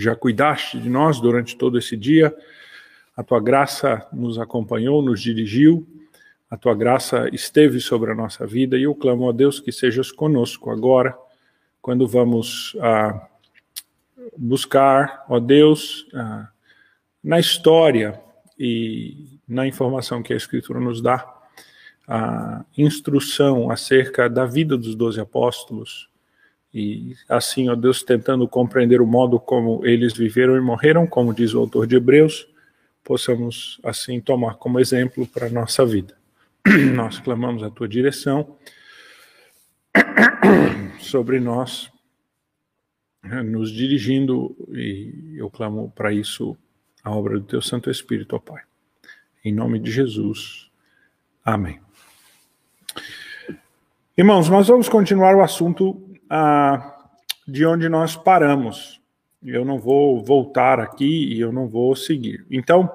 já cuidaste de nós durante todo esse dia, a tua graça nos acompanhou, nos dirigiu, a tua graça esteve sobre a nossa vida e eu clamo a Deus que sejas conosco agora, quando vamos ah, buscar, ó Deus, ah, na história e na informação que a Escritura nos dá, a instrução acerca da vida dos doze apóstolos, e assim, ó Deus, tentando compreender o modo como eles viveram e morreram, como diz o autor de Hebreus, possamos assim tomar como exemplo para a nossa vida. Nós clamamos a tua direção sobre nós, nos dirigindo, e eu clamo para isso a obra do teu Santo Espírito, ó Pai. Em nome de Jesus. Amém. Irmãos, nós vamos continuar o assunto ah, de onde nós paramos. Eu não vou voltar aqui e eu não vou seguir. Então,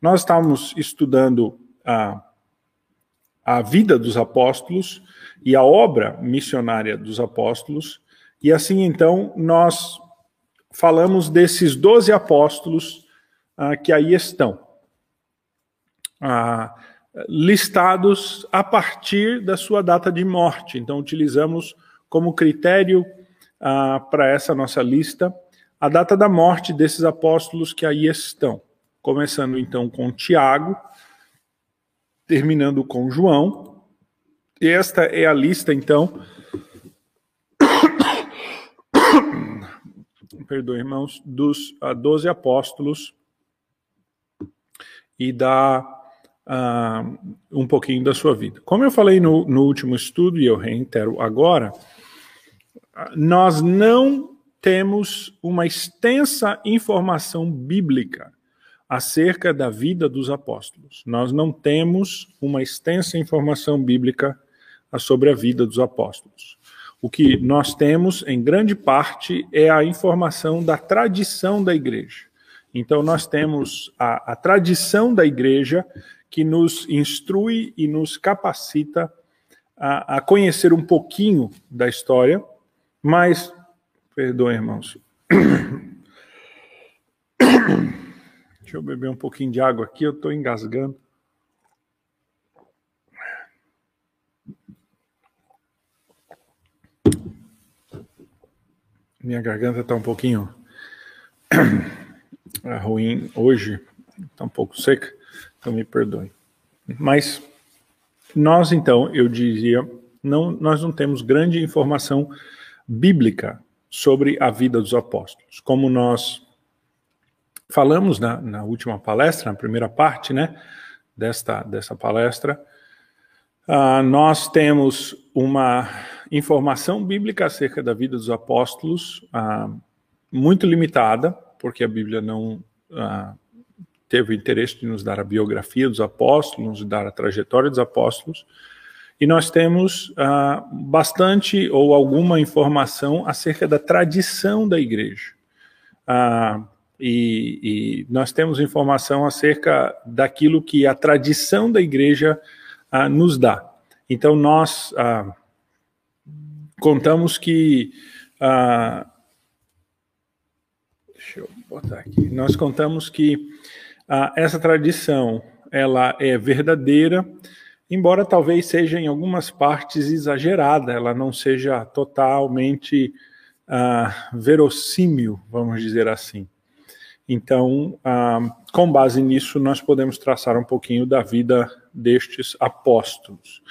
nós estamos estudando a, a vida dos apóstolos e a obra missionária dos apóstolos, e assim então nós falamos desses doze apóstolos ah, que aí estão, ah, listados a partir da sua data de morte. Então, utilizamos como critério ah, para essa nossa lista a data da morte desses apóstolos que aí estão. Começando então com Tiago, terminando com João. Esta é a lista então. Perdoe, irmãos, dos uh, doze apóstolos e da uh, um pouquinho da sua vida. Como eu falei no, no último estudo, e eu reitero agora, nós não temos uma extensa informação bíblica acerca da vida dos apóstolos. Nós não temos uma extensa informação bíblica sobre a vida dos apóstolos. O que nós temos, em grande parte, é a informação da tradição da igreja. Então, nós temos a, a tradição da igreja que nos instrui e nos capacita a, a conhecer um pouquinho da história mas, perdoem, irmãos. Deixa eu beber um pouquinho de água aqui, eu estou engasgando. Minha garganta está um pouquinho ruim hoje, está um pouco seca, então me perdoem. Mas nós, então, eu dizia, não, nós não temos grande informação bíblica sobre a vida dos apóstolos. Como nós falamos na, na última palestra, na primeira parte, né, desta, dessa palestra, uh, nós temos uma informação bíblica acerca da vida dos apóstolos uh, muito limitada, porque a Bíblia não uh, teve o interesse de nos dar a biografia dos apóstolos, nos dar a trajetória dos apóstolos, e nós temos ah, bastante ou alguma informação acerca da tradição da igreja. Ah, e, e, nós temos informação acerca daquilo que a tradição da igreja ah, nos dá. Então, nós ah, contamos que. Ah, deixa eu botar aqui. Nós contamos que ah, essa tradição ela é verdadeira embora talvez seja em algumas partes exagerada, ela não seja totalmente uh, verossímil, vamos dizer assim. Então, uh, com base nisso, nós podemos traçar um pouquinho da vida destes apóstolos.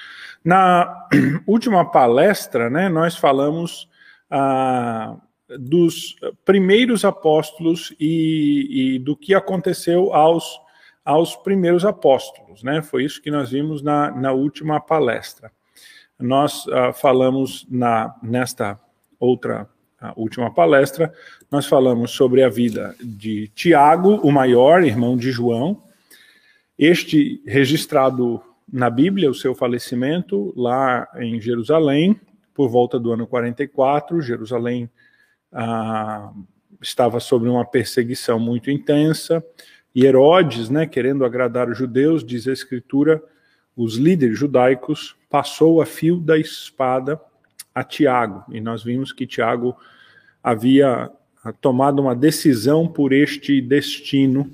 Na última palestra, né, nós falamos uh, dos primeiros apóstolos e, e do que aconteceu aos aos primeiros apóstolos, né? Foi isso que nós vimos na, na última palestra. Nós uh, falamos na, nesta outra última palestra, nós falamos sobre a vida de Tiago, o maior irmão de João, este registrado na Bíblia, o seu falecimento lá em Jerusalém, por volta do ano 44. Jerusalém ah, estava sob uma perseguição muito intensa. E Herodes, né, querendo agradar os judeus, diz a Escritura, os líderes judaicos, passou a fio da espada a Tiago. E nós vimos que Tiago havia tomado uma decisão por este destino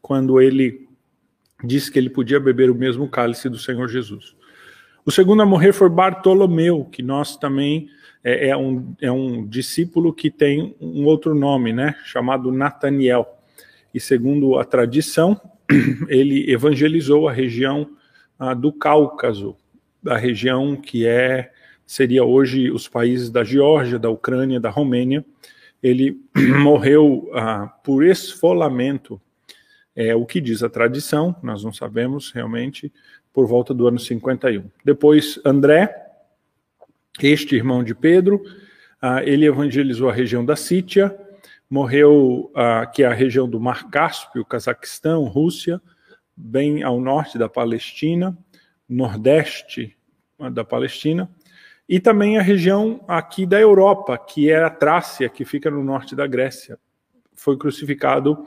quando ele disse que ele podia beber o mesmo cálice do Senhor Jesus. O segundo a morrer foi Bartolomeu, que nós também é, é, um, é um discípulo que tem um outro nome, né, chamado Nataniel. E segundo a tradição, ele evangelizou a região ah, do Cáucaso, da região que é seria hoje os países da Geórgia, da Ucrânia, da Romênia. Ele morreu ah, por esfolamento, é o que diz a tradição, nós não sabemos realmente, por volta do ano 51. Depois, André, este irmão de Pedro, uh, ele evangelizou a região da Sítia, morreu, uh, que é a região do Mar Cáspio, Cazaquistão, Rússia, bem ao norte da Palestina, nordeste ah, da Palestina, e também a região aqui da Europa, que é a Trácia, que fica no norte da Grécia. Foi crucificado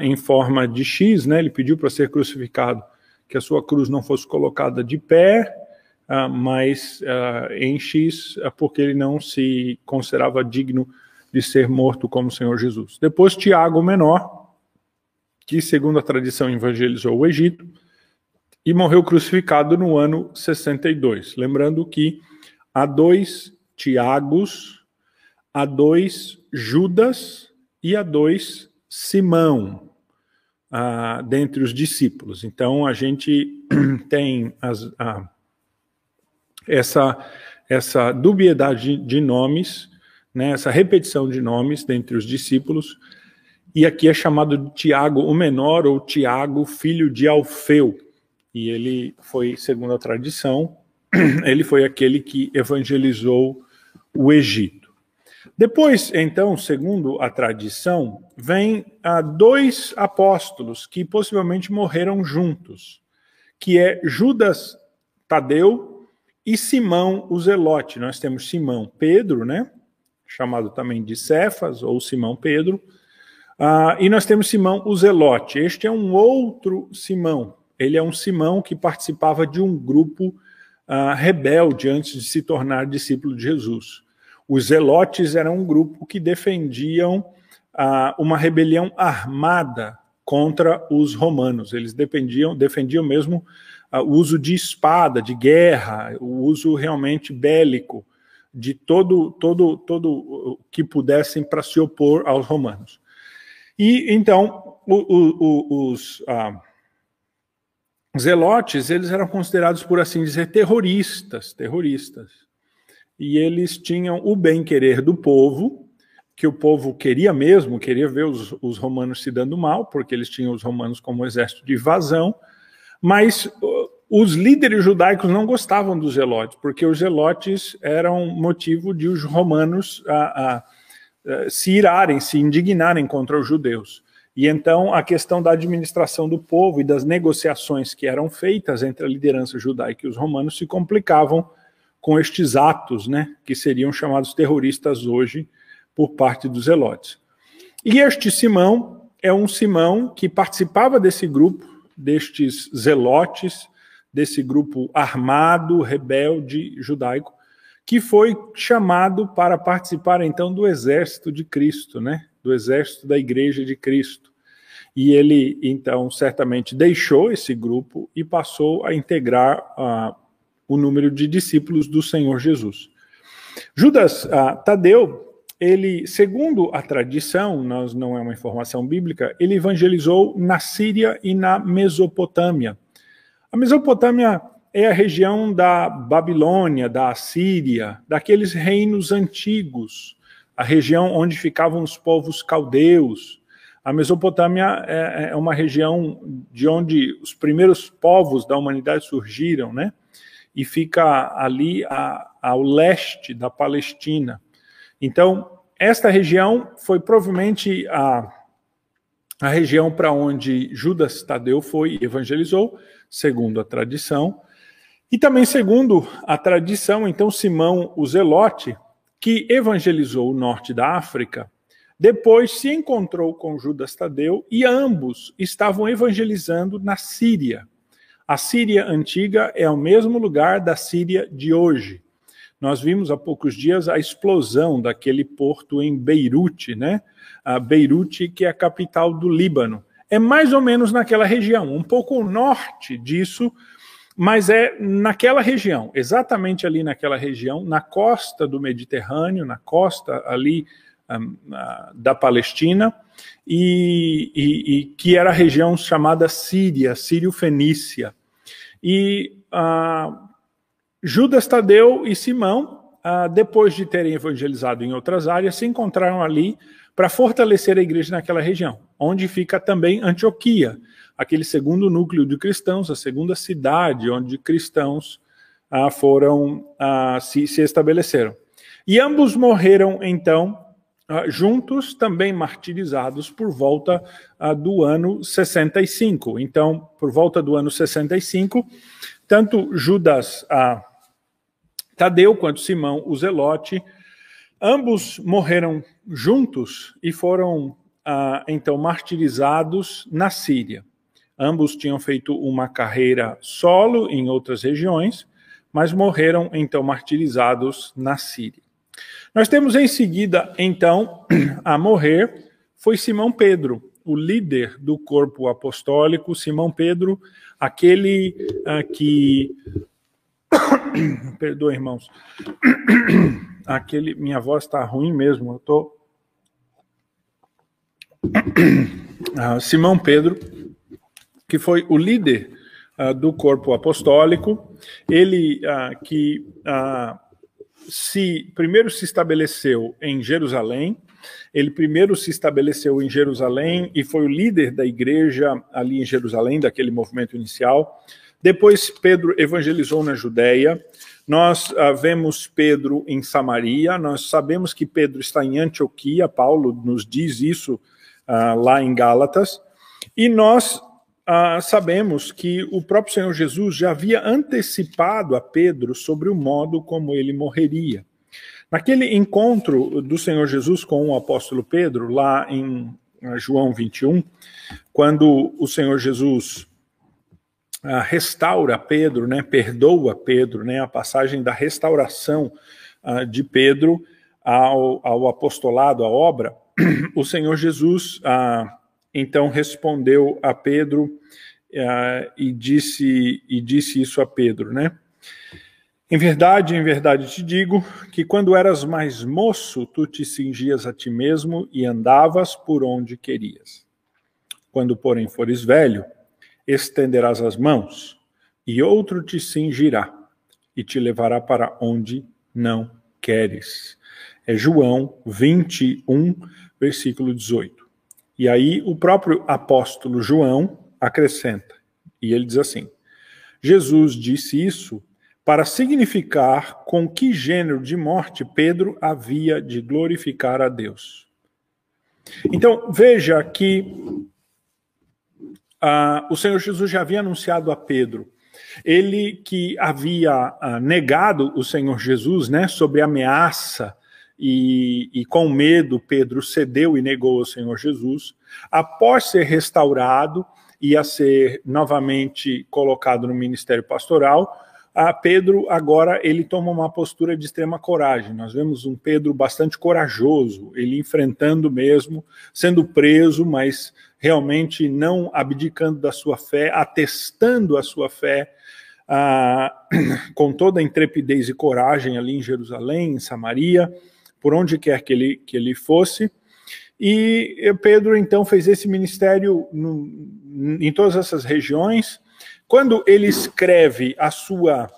em forma de X, né? Ele pediu para ser crucificado que a sua cruz não fosse colocada de pé, uh, mas uh, em X, uh, porque ele não se considerava digno de ser morto como o Senhor Jesus. Depois, Tiago Menor, que, segundo a tradição, evangelizou o Egito e morreu crucificado no ano 62. Lembrando que há dois Tiagos, há dois Judas e há dois Simão ah, dentre os discípulos. Então, a gente tem as, ah, essa, essa dubiedade de nomes, né, essa repetição de nomes dentre os discípulos, e aqui é chamado de Tiago o menor, ou Tiago, filho de Alfeu. E ele foi, segundo a tradição, ele foi aquele que evangelizou o Egito. Depois, então, segundo a tradição, vem a dois apóstolos que possivelmente morreram juntos, que é Judas Tadeu e Simão o Zelote. Nós temos Simão Pedro, né? Chamado também de Cefas ou Simão Pedro. Uh, e nós temos Simão o Zelote. Este é um outro Simão. Ele é um Simão que participava de um grupo uh, rebelde antes de se tornar discípulo de Jesus. Os zelotes eram um grupo que defendiam ah, uma rebelião armada contra os romanos. Eles defendiam, defendiam mesmo o uso de espada, de guerra, o uso realmente bélico de todo todo todo que pudessem para se opor aos romanos. E então o, o, o, os ah, zelotes eles eram considerados por assim dizer terroristas, terroristas e eles tinham o bem-querer do povo, que o povo queria mesmo, queria ver os, os, romanos se dando mal, porque eles tinham os romanos como exército de invasão, mas uh, os líderes judaicos não gostavam dos zelotes, porque os zelotes eram motivo de os romanos a, a, a, se irarem, se indignarem contra os judeus. E então a questão da administração do povo e das negociações que eram feitas entre a liderança judaica e os romanos se complicavam com estes atos, né, que seriam chamados terroristas hoje por parte dos Zelotes. E este Simão é um Simão que participava desse grupo, destes Zelotes, desse grupo armado, rebelde judaico, que foi chamado para participar então do exército de Cristo, né, do exército da Igreja de Cristo. E ele então certamente deixou esse grupo e passou a integrar uh, o número de discípulos do Senhor Jesus. Judas ah, Tadeu, ele, segundo a tradição, nós não é uma informação bíblica, ele evangelizou na Síria e na Mesopotâmia. A Mesopotâmia é a região da Babilônia, da Assíria, daqueles reinos antigos, a região onde ficavam os povos caldeus. A Mesopotâmia é, é uma região de onde os primeiros povos da humanidade surgiram, né? e fica ali a, ao leste da Palestina. Então, esta região foi provavelmente a, a região para onde Judas Tadeu foi e evangelizou, segundo a tradição. E também, segundo a tradição, então, Simão o Zelote, que evangelizou o norte da África, depois se encontrou com Judas Tadeu e ambos estavam evangelizando na Síria. A Síria antiga é o mesmo lugar da Síria de hoje. Nós vimos há poucos dias a explosão daquele porto em Beirute, né? A Beirute, que é a capital do Líbano. É mais ou menos naquela região, um pouco norte disso, mas é naquela região, exatamente ali naquela região, na costa do Mediterrâneo, na costa ali um, uh, da Palestina, e, e, e, que era a região chamada Síria, Sírio-Fenícia. E uh, Judas Tadeu e Simão, uh, depois de terem evangelizado em outras áreas, se encontraram ali para fortalecer a igreja naquela região, onde fica também Antioquia, aquele segundo núcleo de cristãos, a segunda cidade onde cristãos ah, foram ah, se, estabeleceram. E ambos morreram então ah, juntos, também martirizados por volta ah, do ano 65. Então, por volta do ano 65, tanto Judas ah, Tadeu quanto Simão o Zelote Ambos morreram juntos e foram ah, então martirizados na Síria. Ambos tinham feito uma carreira solo em outras regiões, mas morreram então martirizados na Síria. Nós temos em seguida, então, a morrer foi Simão Pedro, o líder do corpo apostólico, Simão Pedro, aquele ah, que. Perdoa, irmãos aquele. Minha voz está ruim mesmo, eu tô. Ah, Simão Pedro, que foi o líder uh, do corpo apostólico, ele que se primeiro se estabeleceu em Jerusalém, ele primeiro se estabeleceu em Jerusalém e foi o líder da igreja ali em Jerusalém, daquele movimento inicial. Depois Pedro evangelizou na Judéia, nós uh, vemos Pedro em Samaria, nós sabemos que Pedro está em Antioquia, Paulo nos diz isso uh, lá em Gálatas, e nós uh, sabemos que o próprio Senhor Jesus já havia antecipado a Pedro sobre o modo como ele morreria. Naquele encontro do Senhor Jesus com o apóstolo Pedro, lá em João 21, quando o Senhor Jesus uh, restaura Pedro, né, perdoa Pedro, né, a passagem da restauração de Pedro ao, ao, apostolado, à obra, o Senhor Jesus então respondeu a Pedro e, disse, e disse isso a Pedro, né? Em verdade, em verdade te digo que quando eras mais moço, tu te cingias a ti mesmo e andavas por onde querias. Quando, porém, fores velho, estenderás as mãos, e outro te cingirá e te levará para onde não queres. É João 21, versículo 18. E aí o próprio apóstolo João acrescenta, e ele diz assim: Jesus disse isso para significar com que gênero de morte Pedro havia de glorificar a Deus. Então, veja que ah, o Senhor Jesus já havia anunciado a Pedro. Ele que havia ah, negado o Senhor Jesus, né, sobre ameaça e, e, com medo, Pedro cedeu e negou o Senhor Jesus. Após ser restaurado e a ser novamente colocado no ministério pastoral, a Pedro agora ele toma uma postura de extrema coragem. Nós vemos um Pedro bastante corajoso, ele enfrentando mesmo, sendo preso, mas realmente não abdicando da sua fé, atestando a sua fé ah, com toda a intrepidez e coragem ali em Jerusalém, em Samaria, por onde quer que ele, que ele fosse. E Pedro então fez esse ministério no, em todas essas regiões. Quando ele escreve a sua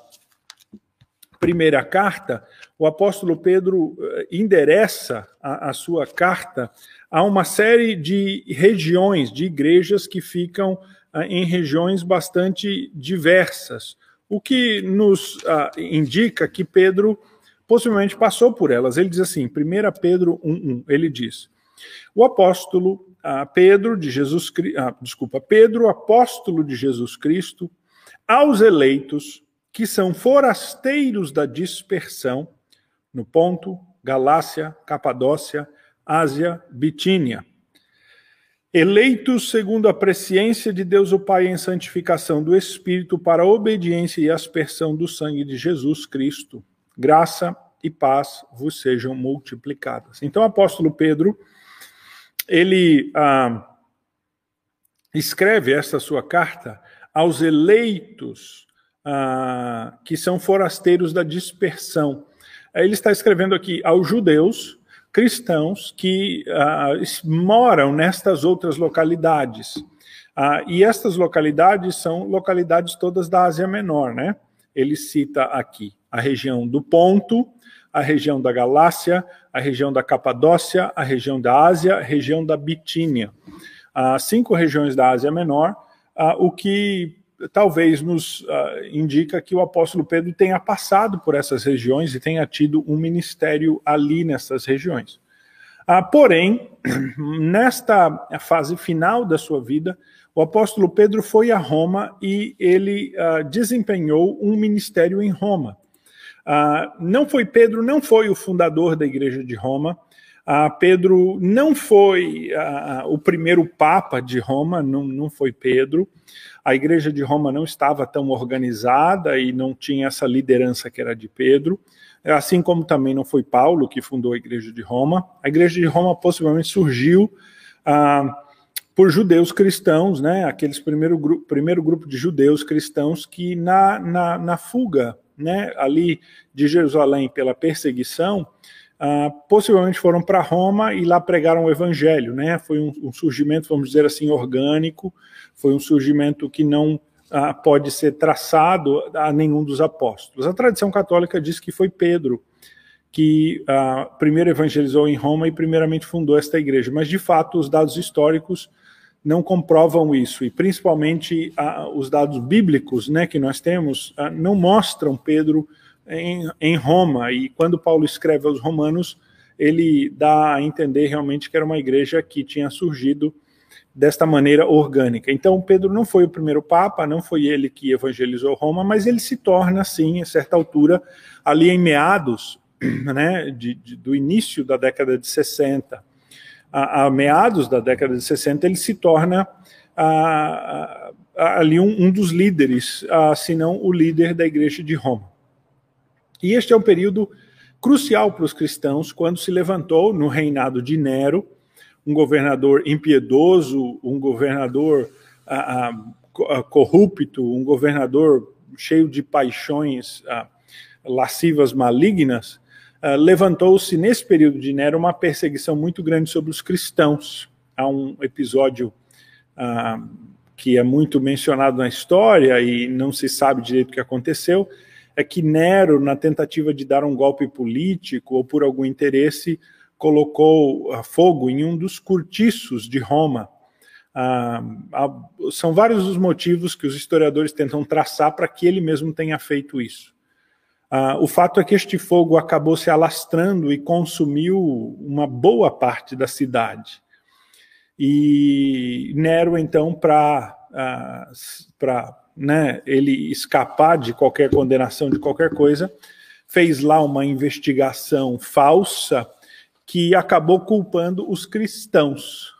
primeira carta, o apóstolo Pedro eh, endereça a, a sua carta a uma série de regiões, de igrejas que ficam ah, em regiões bastante diversas, o que nos ah, indica que Pedro possivelmente passou por elas. Ele diz assim, 1 Pedro 1:1, ele diz: O apóstolo Pedro de Jesus, ah, desculpa, Pedro, apóstolo de Jesus Cristo, aos eleitos que são forasteiros da dispersão no Ponto, Galácia, Capadócia, Ásia, Bitínia. Eleitos segundo a presciência de Deus o Pai em santificação do Espírito para a obediência e aspersão do sangue de Jesus Cristo. Graça e paz vos sejam multiplicadas. Então, o apóstolo Pedro, ele ah, escreve esta sua carta aos eleitos ah, que são forasteiros da dispersão. Ele está escrevendo aqui aos judeus cristãos que ah, moram nestas outras localidades. Ah, e estas localidades são localidades todas da Ásia Menor, né? Ele cita aqui a região do Ponto, a região da Galácia, a região da Capadócia, a região da Ásia, a região da Bitínia. Ah, cinco regiões da Ásia Menor, ah, o que talvez nos uh, indica que o apóstolo Pedro tenha passado por essas regiões e tenha tido um ministério ali nessas regiões. Uh, porém, nesta fase final da sua vida, o apóstolo Pedro foi a Roma e ele uh, desempenhou um ministério em Roma. Não foi Pedro, não foi o fundador da igreja de Roma, Uh, Pedro não foi uh, o primeiro Papa de Roma, não, não foi Pedro. A igreja de Roma não estava tão organizada e não tinha essa liderança que era de Pedro, assim como também não foi Paulo que fundou a igreja de Roma. A igreja de Roma possivelmente surgiu por judeus cristãos, né? aqueles primeiro, gru primeiro grupo de judeus cristãos que, na, na, na fuga né, ali de Jerusalém pela perseguição, Uh, possivelmente foram para Roma e lá pregaram o evangelho, né? Foi um, um, surgimento, vamos dizer assim, orgânico, foi um surgimento que não uh, pode ser traçado a nenhum dos apóstolos. A tradição católica diz que foi Pedro que uh, primeiro evangelizou em Roma e primeiramente fundou esta igreja, mas de fato os dados históricos não comprovam isso, e principalmente os dados bíblicos né, que nós temos não mostram Pedro em, em Roma. E quando Paulo escreve aos Romanos, ele dá a entender realmente que era uma igreja que tinha surgido desta maneira orgânica. Então, Pedro não foi o primeiro papa, não foi ele que evangelizou Roma, mas ele se torna, assim, a certa altura, ali em meados né, de, de, do início da década de 60, a, a, meados da década de 60, ele se torna a, a, ali um, um, dos líderes, se não o líder da igreja de Roma. E este é um período crucial para os cristãos, quando se levantou no reinado de Nero, um governador impiedoso, um governador corrupto, um governador cheio de paixões lascivas malignas, ah, levantou-se nesse período de Nero uma perseguição muito grande sobre os cristãos. Há um episódio ah, que é muito mencionado na história e não se sabe direito o que aconteceu, é que Nero, na tentativa de dar um golpe político ou por algum interesse, colocou ah, fogo em um dos cortiços de Roma. São vários os motivos que os historiadores tentam traçar para que ele mesmo tenha feito isso. Ah, o fato é que este fogo acabou se alastrando e consumiu uma boa parte da cidade. E Nero, então, para ah, né, ele escapar de qualquer condenação de qualquer coisa, fez lá uma investigação falsa que acabou culpando os cristãos.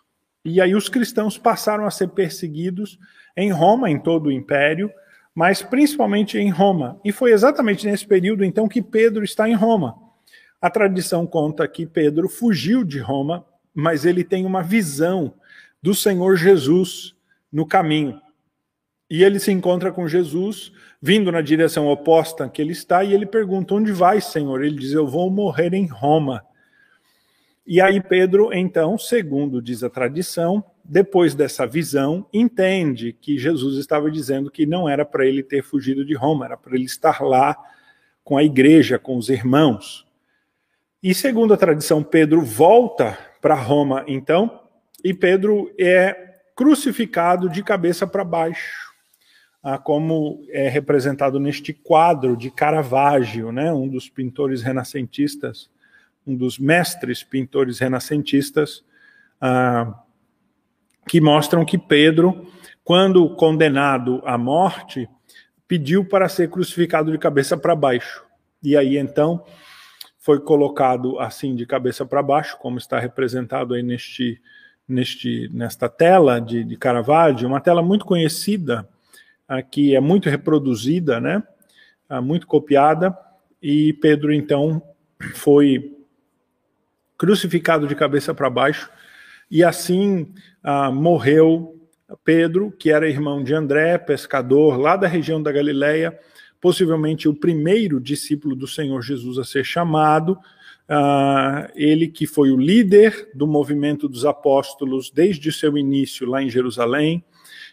E aí os cristãos passaram a ser perseguidos em Roma, em todo o império, mas principalmente em Roma. E foi exatamente nesse período então que Pedro está em Roma. A tradição conta que Pedro fugiu de Roma, mas ele tem uma visão do Senhor Jesus no caminho. E ele se encontra com Jesus, vindo na direção oposta que ele está, e ele pergunta: Onde vai, Senhor? Ele diz: Eu vou morrer em Roma. E aí Pedro, então, segundo diz a tradição, depois dessa visão, entende que Jesus estava dizendo que não era para ele ter fugido de Roma, era para ele estar lá com a igreja, com os irmãos. E segundo a tradição, Pedro volta para Roma, então, e Pedro é crucificado de cabeça para baixo como é representado neste quadro de Caravaggio, né, um dos pintores renascentistas, um dos mestres pintores renascentistas, ah, que mostram que Pedro, quando condenado à morte, pediu para ser crucificado de cabeça para baixo. E aí então foi colocado assim de cabeça para baixo, como está representado aí neste, neste, nesta tela de, de Caravaggio, uma tela muito conhecida que é muito reproduzida, né? muito copiada, e Pedro então foi crucificado de cabeça para baixo, e assim ah, morreu Pedro, que era irmão de André, pescador lá da região da Galileia, possivelmente o primeiro discípulo do Senhor Jesus a ser chamado, Uh, ele que foi o líder do movimento dos apóstolos desde seu início lá em Jerusalém,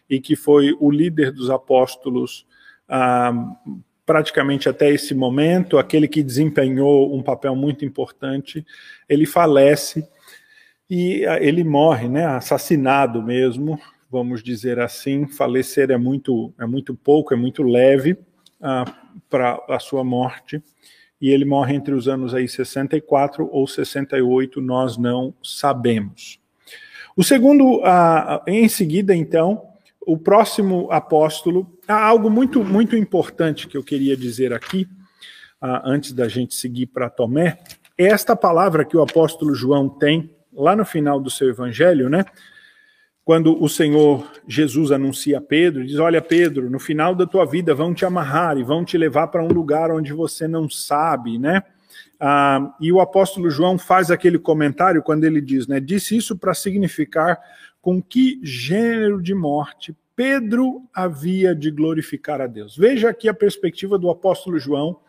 e que foi o líder dos apóstolos uh, praticamente até esse momento, aquele que desempenhou um papel muito importante, ele falece e uh, ele morre, né, assassinado mesmo, vamos dizer assim. Falecer é muito, é muito pouco, é muito leve para a sua morte e ele morre entre os anos aí 64 ou 68, nós não sabemos. O segundo, ah, em seguida, então, o próximo apóstolo, há algo muito, muito importante que eu queria dizer aqui, ah, antes da gente seguir para Tomé, é esta palavra que o apóstolo João tem lá no final do seu evangelho, né? quando o Senhor Jesus anuncia a Pedro, diz: Olha, Pedro, no final da tua vida vão te amarrar e vão te levar para um lugar onde você não sabe, né? Ah, e o apóstolo João faz aquele comentário quando ele diz, né? Disse isso para significar com que gênero de morte Pedro havia de glorificar a Deus. Veja aqui a perspectiva do apóstolo João.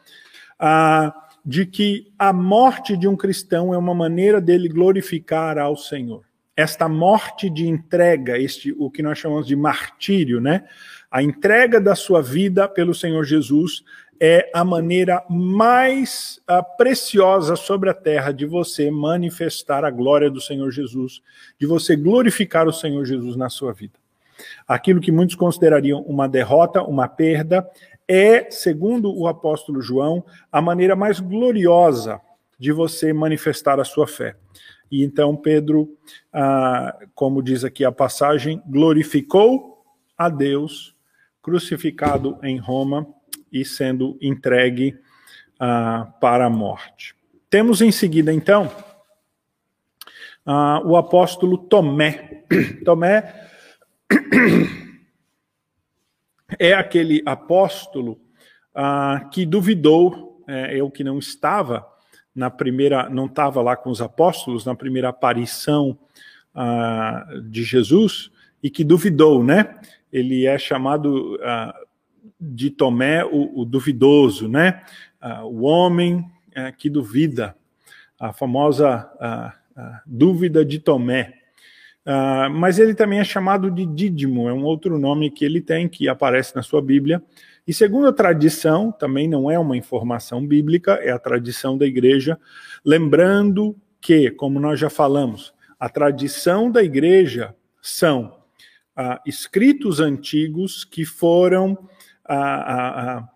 Ah, de que a morte de um cristão é uma maneira dele glorificar ao Senhor esta morte de entrega, este o que nós chamamos de martírio, né? A entrega da sua vida pelo Senhor Jesus é a maneira mais uh, preciosa sobre a terra de você manifestar a glória do Senhor Jesus, de você glorificar o Senhor Jesus na sua vida. Aquilo que muitos considerariam uma derrota, uma perda, é, segundo o apóstolo João, a maneira mais gloriosa de você manifestar a sua fé. E então Pedro, ah, como diz aqui a passagem, glorificou a Deus, crucificado em Roma e sendo entregue ah, para a morte. Temos em seguida, então, ah, o apóstolo Tomé. Tomé é aquele apóstolo ah, que duvidou, é, eu que não estava na primeira, não estava lá com os apóstolos, na primeira aparição uh, de Jesus, e que duvidou, né? Ele é chamado uh, de Tomé o, o duvidoso, né? Uh, o homem que duvida, a famosa dúvida de Tomé. Mas ele também é chamado de Dídimo, é um outro nome que ele tem, que aparece na sua Bíblia, e segundo a tradição, também não é uma informação bíblica, é a tradição da igreja, lembrando que, como nós já falamos, a tradição da igreja são ah, escritos antigos que foram ah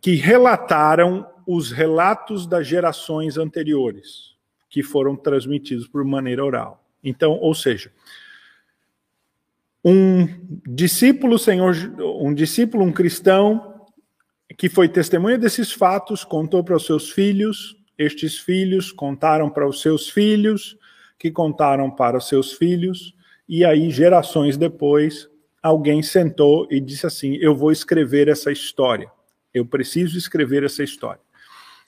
que relataram os relatos das gerações anteriores, que foram transmitidos por maneira oral. Então, ou seja, um discípulo, Senhor, um discípulo, um cristão que foi testemunha desses fatos, contou para os seus filhos, estes filhos contaram para os seus filhos, que contaram para os seus filhos, e aí gerações depois, alguém sentou e disse assim: "Eu vou escrever essa história. Eu preciso escrever essa história".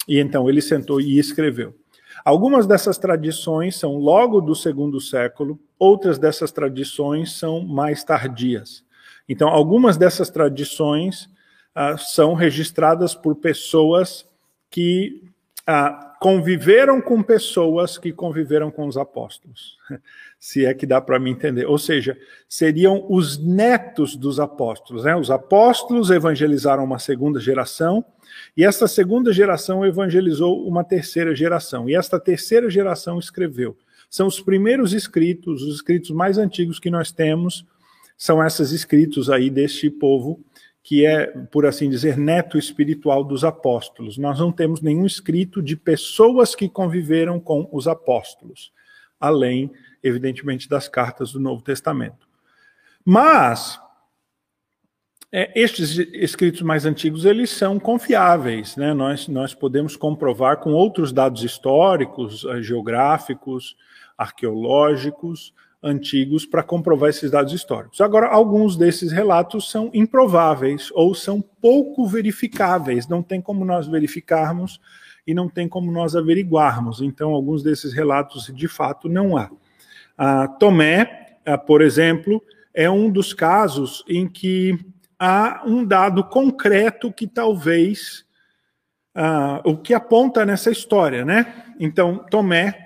E então ele sentou e escreveu. Algumas dessas tradições são logo do segundo século, outras dessas tradições são mais tardias. Então, algumas dessas tradições ah, são registradas por pessoas que ah, conviveram com pessoas que conviveram com os apóstolos, se é que dá para me entender. Ou seja, seriam os netos dos apóstolos. Né? Os apóstolos evangelizaram uma segunda geração, e esta segunda geração evangelizou uma terceira geração. E esta terceira geração escreveu. São os primeiros escritos, os escritos mais antigos que nós temos, são esses escritos aí deste povo que é, por assim dizer, neto espiritual dos apóstolos. Nós não temos nenhum escrito de pessoas que conviveram com os apóstolos, além, evidentemente, das cartas do Novo Testamento. Mas é, estes escritos mais antigos eles são confiáveis, né? Nós nós podemos comprovar com outros dados históricos, eh, geográficos, arqueológicos, antigos para comprovar esses dados históricos. Agora, alguns desses relatos são improváveis ou são pouco verificáveis, não tem como nós verificarmos e não tem como nós averiguarmos. Então, alguns desses relatos, de fato, não há. Ah, Tomé, ah, por exemplo, é um dos casos em que há um dado concreto que talvez ah, o que aponta nessa história, né? Então, Tomé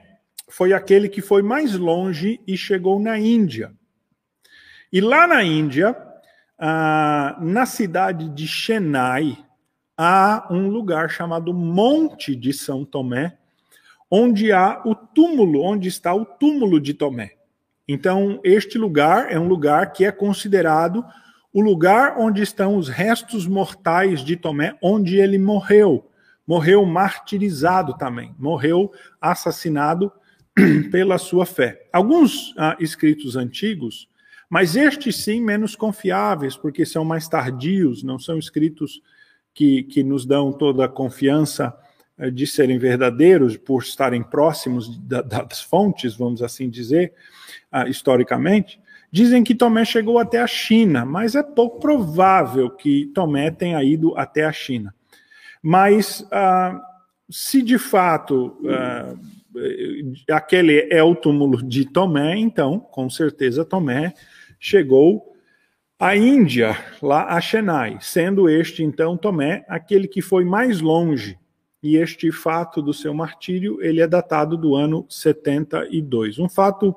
foi aquele que foi mais longe e chegou na Índia. E lá na Índia, ah, na cidade de Chennai, há um lugar chamado Monte de São Tomé, onde há o túmulo, onde está o túmulo de Tomé. Então, este lugar é um lugar que é considerado o lugar onde estão os restos mortais de Tomé, onde ele morreu. Morreu martirizado também, morreu assassinado pela sua fé. Alguns ah, escritos antigos, mas estes sim menos confiáveis, porque são mais tardios, não são escritos que, que nos dão toda a confiança eh, de serem verdadeiros, por estarem próximos da, das fontes, vamos assim dizer, ah, historicamente. Dizem que Tomé chegou até a China, mas é pouco provável que Tomé tenha ido até a China. Mas ah, se de fato ah, aquele é o túmulo de Tomé, então, com certeza, Tomé chegou à Índia, lá a Chennai, sendo este, então, Tomé, aquele que foi mais longe. E este fato do seu martírio, ele é datado do ano 72. Um fato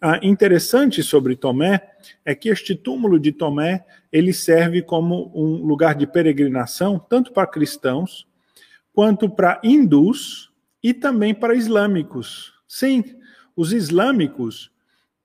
ah, interessante sobre Tomé é que este túmulo de Tomé, ele serve como um lugar de peregrinação, tanto para cristãos, quanto para hindus, e também para islâmicos. Sim, os islâmicos,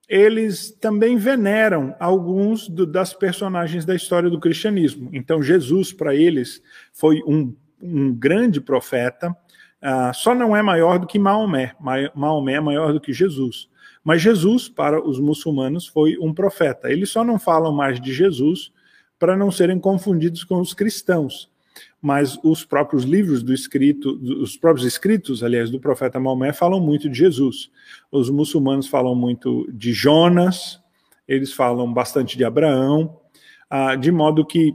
eles também veneram alguns do, das personagens da história do cristianismo. Então, Jesus, para eles, foi um, um grande profeta, uh, só não é maior do que Maomé. Maomé é maior do que Jesus. Mas Jesus, para os muçulmanos, foi um profeta. Eles só não falam mais de Jesus para não serem confundidos com os cristãos mas os próprios livros do escrito, os próprios escritos, aliás, do profeta Maomé falam muito de Jesus. Os muçulmanos falam muito de Jonas, eles falam bastante de Abraão, ah, de modo que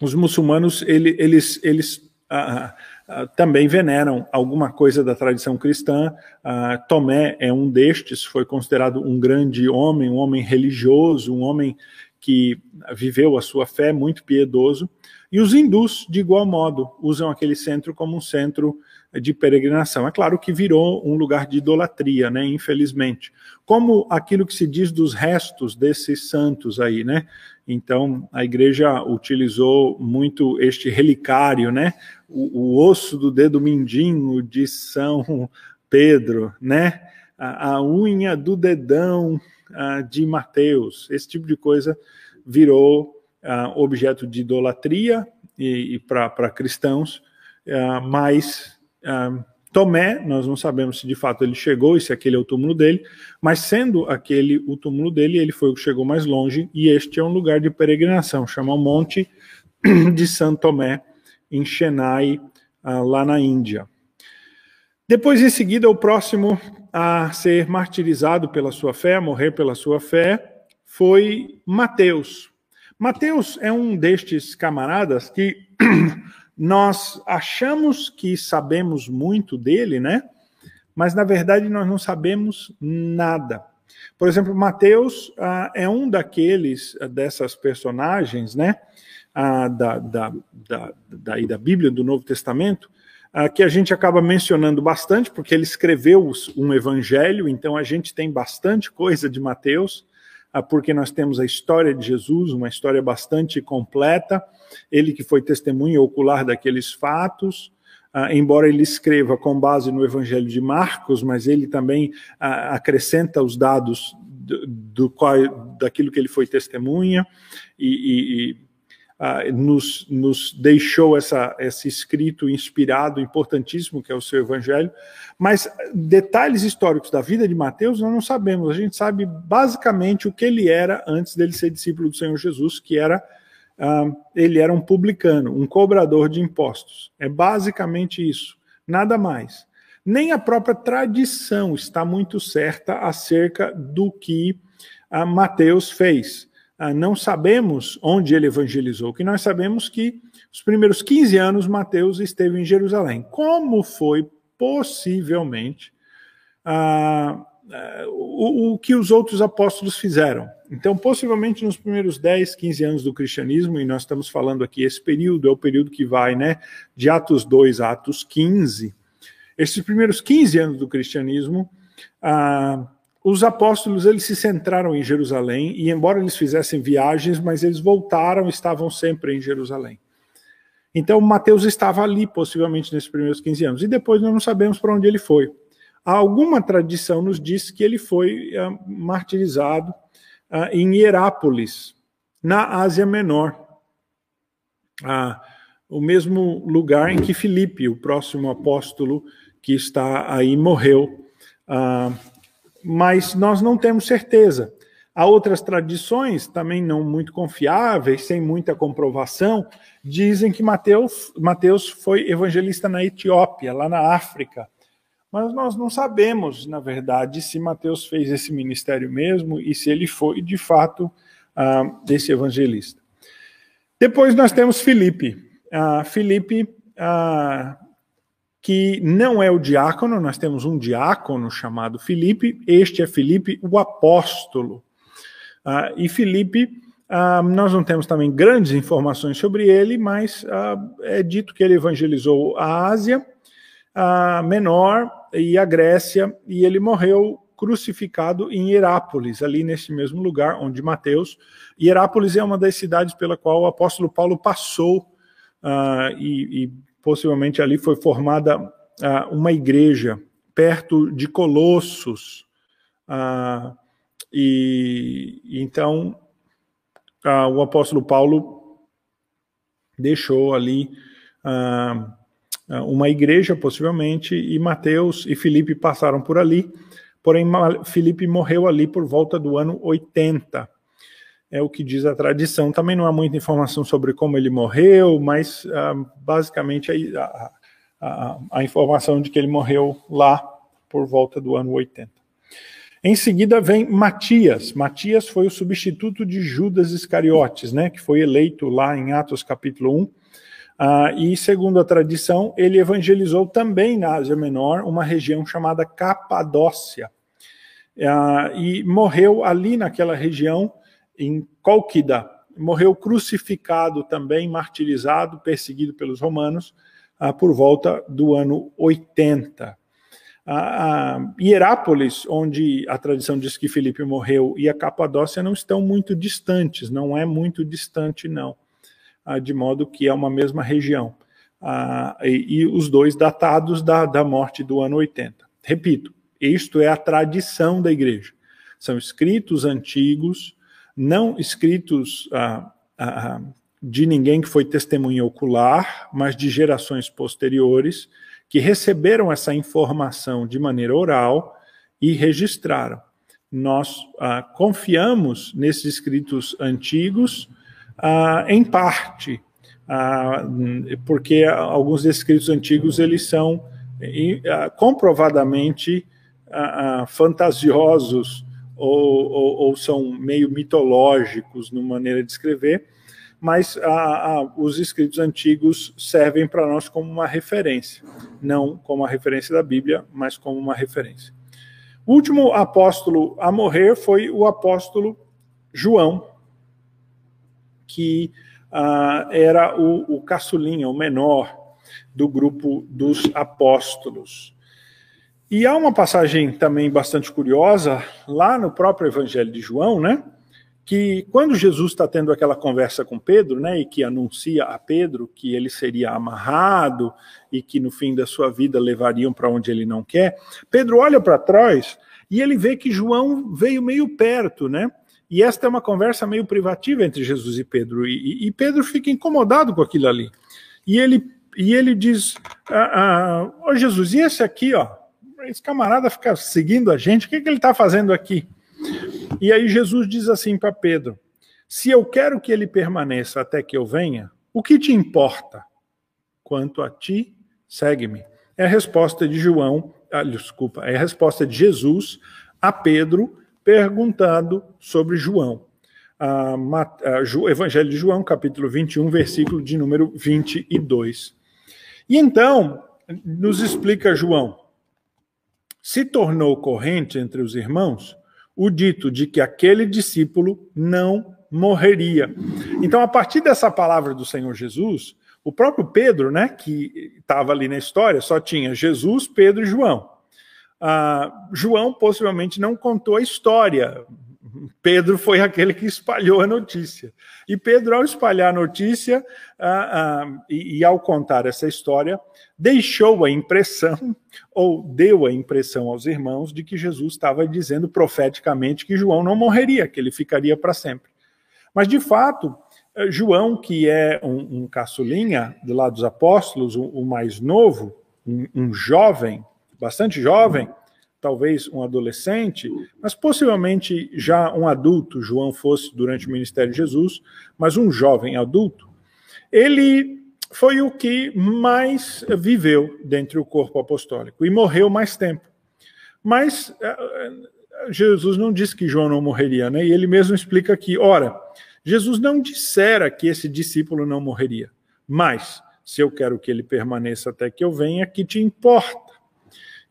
os muçulmanos ele, eles, eles ah, ah, também veneram alguma coisa da tradição cristã. Ah, Tomé é um destes, foi considerado um grande homem, um homem religioso, um homem que viveu a sua fé muito piedoso. E os hindus, de igual modo, usam aquele centro como um centro de peregrinação. É claro que virou um lugar de idolatria, né, infelizmente. Como aquilo que se diz dos restos desses santos aí, né? Então, a igreja utilizou muito este relicário, né? O, o osso do dedo mindinho de São Pedro, né? A, a unha do dedão de Mateus. Esse tipo de coisa virou uh, objeto de idolatria e, e para cristãos, uh, mas uh, Tomé, nós não sabemos se de fato ele chegou e se aquele é o túmulo dele, mas sendo aquele o túmulo dele, ele foi o que chegou mais longe, e este é um lugar de peregrinação, chama o Monte de Santo Tomé, em Chennai, lá na Índia. Depois, em seguida, o próximo a ser martirizado pela sua fé, a morrer pela sua fé, foi Mateus. Mateus é um destes camaradas que nós achamos que sabemos muito dele, né? Mas na verdade nós não sabemos nada. Por exemplo, Mateus ah, é um daqueles ah, dessas personagens, né? Ah, da, da, da, da, da Bíblia, do Novo Testamento, ah, que a gente acaba mencionando bastante, porque ele escreveu um evangelho, então a gente tem bastante coisa de Mateus. Porque nós temos a história de Jesus, uma história bastante completa, ele que foi testemunha ocular daqueles fatos, ah, embora ele escreva com base no Evangelho de Marcos, mas ele também ah, acrescenta os dados do, do daquilo que ele foi testemunha e, e uh, nos, nos, deixou essa, esse escrito inspirado, importantíssimo, que é o seu evangelho. Mas detalhes históricos da vida de Mateus nós não sabemos. A gente sabe basicamente o que ele era antes dele ser discípulo do Senhor Jesus, que era. Uh, ele era um publicano, um cobrador de impostos. É basicamente isso, nada mais. nem a própria tradição está muito certa acerca do que uh, Mateus fez. Uh, não sabemos onde ele evangelizou, o que nós sabemos que os primeiros 15 anos Mateus esteve em Jerusalém. Como foi possivelmente uh, o, o, que os outros apóstolos fizeram? Então, possivelmente nos primeiros 10, 15 anos do cristianismo, e nós estamos falando aqui, esse período é o período que vai né, de Atos 2 a Atos 15, esses primeiros 15 anos do cristianismo, ah, os apóstolos eles se centraram em Jerusalém e embora eles fizessem viagens, mas eles voltaram, estavam sempre em Jerusalém. Então Mateus estava ali possivelmente nesses primeiros 15 anos e depois nós não sabemos para onde ele foi. Alguma tradição nos diz que ele foi ah, martirizado ah, em Hierápolis, na Ásia Menor. Ah, o mesmo lugar em que Filipe, o próximo apóstolo que está aí, morreu. Ah, mas nós não temos certeza. Há outras tradições, também não muito confiáveis, sem muita comprovação, dizem que Mateus, Mateus foi evangelista na Etiópia, lá na África. Mas nós não sabemos, na verdade, se Mateus fez esse ministério mesmo e se ele foi, de fato, uh, desse evangelista. Depois nós temos Filipe. Uh, Filipe, uh, que não é o diácono, nós temos um diácono chamado Filipe, este é Filipe, o apóstolo. Uh, e Filipe, uh, nós não temos também grandes informações sobre ele, mas uh, é dito que ele evangelizou a Ásia Menor e a Grécia, e ele morreu crucificado em Hierápolis, ali nesse mesmo lugar onde Mateus. Hierápolis é uma das cidades pela qual o apóstolo Paulo passou uh, e, e, possivelmente ali foi formada uh, uma igreja perto de Colossos. Uh, e, então o apóstolo Paulo deixou ali uma igreja, possivelmente, e Mateus e Filipe passaram por ali. Porém, Filipe morreu ali por volta do ano 80 é o que diz a tradição. Também não há muita informação sobre como ele morreu, mas ah, basicamente a, a, a, informação de que ele morreu lá por volta do ano 80. Em seguida vem Matias. Matias foi o substituto de Judas Iscariotes, né, que foi eleito lá em Atos capítulo 1. Ah, e segundo a tradição, ele evangelizou também na Ásia Menor, uma região chamada Capadócia. Ah, e morreu ali naquela região em Cólquida, morreu crucificado também, martirizado, perseguido pelos romanos, ah, por volta do ano 80. A, a Hierápolis, onde a tradição diz que Filipe morreu, e a Capadócia não estão muito distantes, não é muito distante, não, ah, de modo que é uma mesma região. Ah, e, e, os dois datados da, da morte do ano 80. Repito, isto é a tradição da igreja. São escritos antigos não escritos ah, ah, de ninguém que foi testemunha ocular, mas de gerações posteriores que receberam essa informação de maneira oral e registraram. Nós ah, confiamos nesses escritos antigos ah, em parte, ah, porque alguns desses escritos antigos eles são ah, comprovadamente fantasiosos ou, ou, ou são meio mitológicos na maneira de escrever, mas a, a, os escritos antigos servem para nós como uma referência, não como a referência da Bíblia, mas como uma referência. O último apóstolo a morrer foi o apóstolo João, que uh, era o, o caçulinha, o menor do grupo dos apóstolos. E há uma passagem também bastante curiosa, lá no próprio Evangelho de João, né? Que quando Jesus está tendo aquela conversa com Pedro, né? E que anuncia a Pedro que ele seria amarrado e que no fim da sua vida levariam para onde ele não quer, Pedro olha para trás e ele vê que João veio meio perto, né? E esta é uma conversa meio privativa entre Jesus e Pedro. E, e Pedro fica incomodado com aquilo ali. E ele, e ele diz: ah, ah, oh, Jesus, e esse aqui, ó? Esse camarada fica seguindo a gente, o que, que ele está fazendo aqui? E aí Jesus diz assim para Pedro: Se eu quero que ele permaneça até que eu venha, o que te importa? Quanto a ti, segue-me. é a resposta de João, ah, desculpa, é a resposta de Jesus a Pedro perguntando sobre João. Evangelho de João, capítulo 21, versículo de número 22. E então, nos explica João, se tornou corrente entre os irmãos o dito de que aquele discípulo não morreria. Então, a partir dessa palavra do Senhor Jesus, o próprio Pedro, né, que estava ali na história, só tinha Jesus, Pedro e João. Ah, João possivelmente não contou a história. Pedro foi aquele que espalhou a notícia. E Pedro, ao espalhar a notícia ah, ah, e, e ao contar essa história, deixou a impressão, ou deu a impressão aos irmãos, de que Jesus estava dizendo profeticamente que João não morreria, que ele ficaria para sempre. Mas, de fato, eh, João, que é um, um caçulinha do lado dos apóstolos, o, o mais novo, um, um, jovem, bastante jovem, talvez um adolescente, mas possivelmente já um adulto, João fosse durante o ministério de Jesus, mas um jovem adulto, ele foi o que mais viveu dentro do corpo apostólico e morreu mais tempo. Mas eh, eh, Jesus não disse que João não morreria, né? E ele mesmo explica aqui, ora, Jesus não dissera que esse discípulo não morreria, mas se eu quero que ele permaneça até que eu venha, que te importa?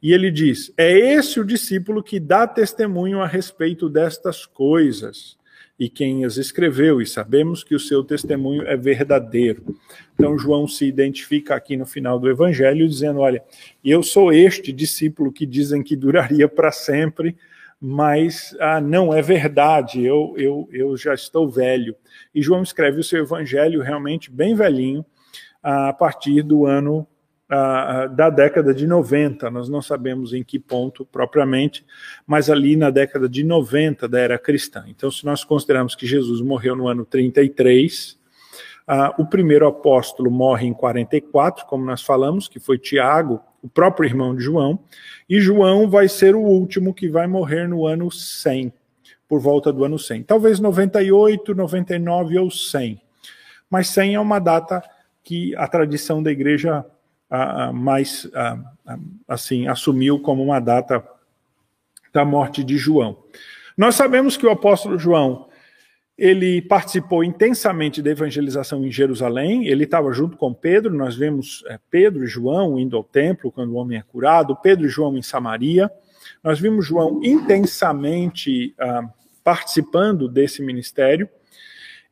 E ele diz: é esse o discípulo que dá testemunho a respeito destas coisas e quem as escreveu, e sabemos que o seu testemunho é verdadeiro. Então, João se identifica aqui no final do evangelho, dizendo: Olha, eu sou este discípulo que dizem que duraria para sempre, mas ah, não é verdade, eu, eu, eu já estou velho. E João escreve o seu evangelho realmente bem velhinho, ah, a partir do ano ah, da década de 90. Nós não sabemos em que ponto propriamente, mas ali na década de 90 da era cristã. Então, se nós considerarmos que Jesus morreu no ano 33, ah, o primeiro apóstolo morre em 44, como nós falamos, que foi Tiago, o próprio irmão de João, e João vai ser o último que vai morrer no ano 100, por volta do ano 100. Talvez 98, 99 ou 100. Mas 100 é uma data que a tradição da igreja mais assim assumiu como uma data da morte de João. Nós sabemos que o apóstolo João ele participou intensamente da evangelização em Jerusalém, ele estava junto com Pedro, nós vemos é, Pedro e João indo ao templo quando o homem é curado, Pedro e João em Samaria, nós vimos João intensamente ah, participando desse ministério,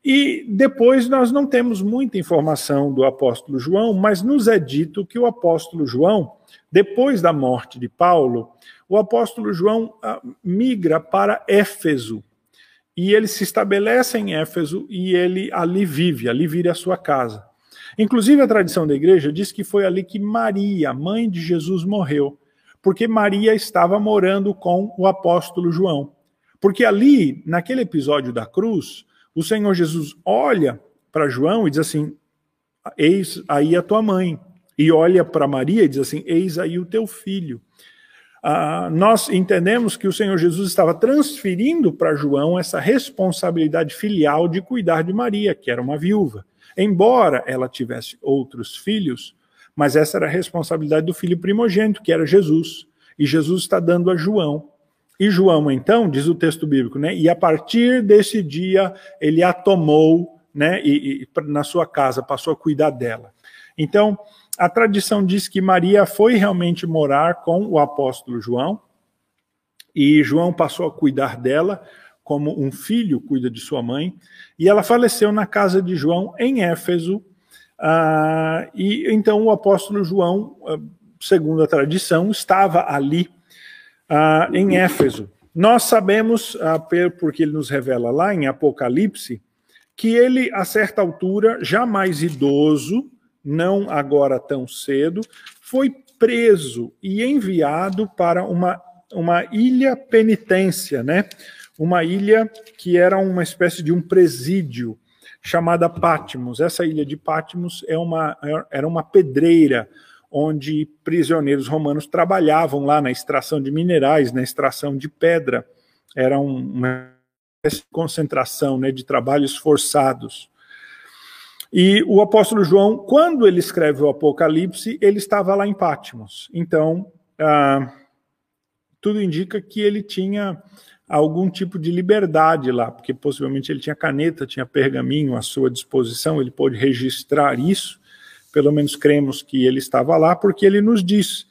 e depois nós não temos muita informação do apóstolo João, mas nos é dito que o apóstolo João, depois da morte de Paulo, o apóstolo João ah, migra para Éfeso, e ele se estabelece em Éfeso e ele ali vive, ali vira a sua casa. Inclusive, a tradição da igreja diz que foi ali que Maria, mãe de Jesus, morreu, porque Maria estava morando com o apóstolo João. Porque ali, naquele episódio da cruz, o Senhor Jesus olha para João e diz assim: Eis aí a tua mãe. E olha para Maria e diz assim: Eis aí o teu filho ah, nós entendemos que o Senhor Jesus estava transferindo para João essa responsabilidade filial de cuidar de Maria, que era uma viúva. Embora ela tivesse outros filhos, mas essa era a responsabilidade do filho primogênito, que era Jesus. E Jesus está dando a João. E João, então, diz o texto bíblico, né? E a partir desse dia ele a tomou, né? E, e na sua casa passou a cuidar dela. Então, a tradição diz que Maria foi realmente morar com o apóstolo João, e João passou a cuidar dela como um filho cuida de sua mãe, e ela faleceu na casa de João em Éfeso. Ah, e então o apóstolo João, ah, segundo a tradição, estava ali ah, em Éfeso. Nós sabemos, ah, porque ele nos revela lá em Apocalipse, que ele, a certa altura, já mais idoso, não agora tão cedo, foi preso e enviado para uma, uma ilha penitência, né? Uma ilha que era uma espécie de um presídio chamada Patmos. Essa ilha de Patmos é uma, era uma pedreira onde prisioneiros romanos trabalhavam lá na extração de minerais, na extração de pedra. Era uma concentração né, de trabalhos forçados. E o apóstolo João, quando ele escreve o Apocalipse, ele estava lá em Patmos. Então, ah, tudo indica que ele tinha algum tipo de liberdade lá, porque possivelmente ele tinha caneta, tinha pergaminho à sua disposição, ele pôde registrar isso. Pelo menos cremos que ele estava lá, porque ele nos diz,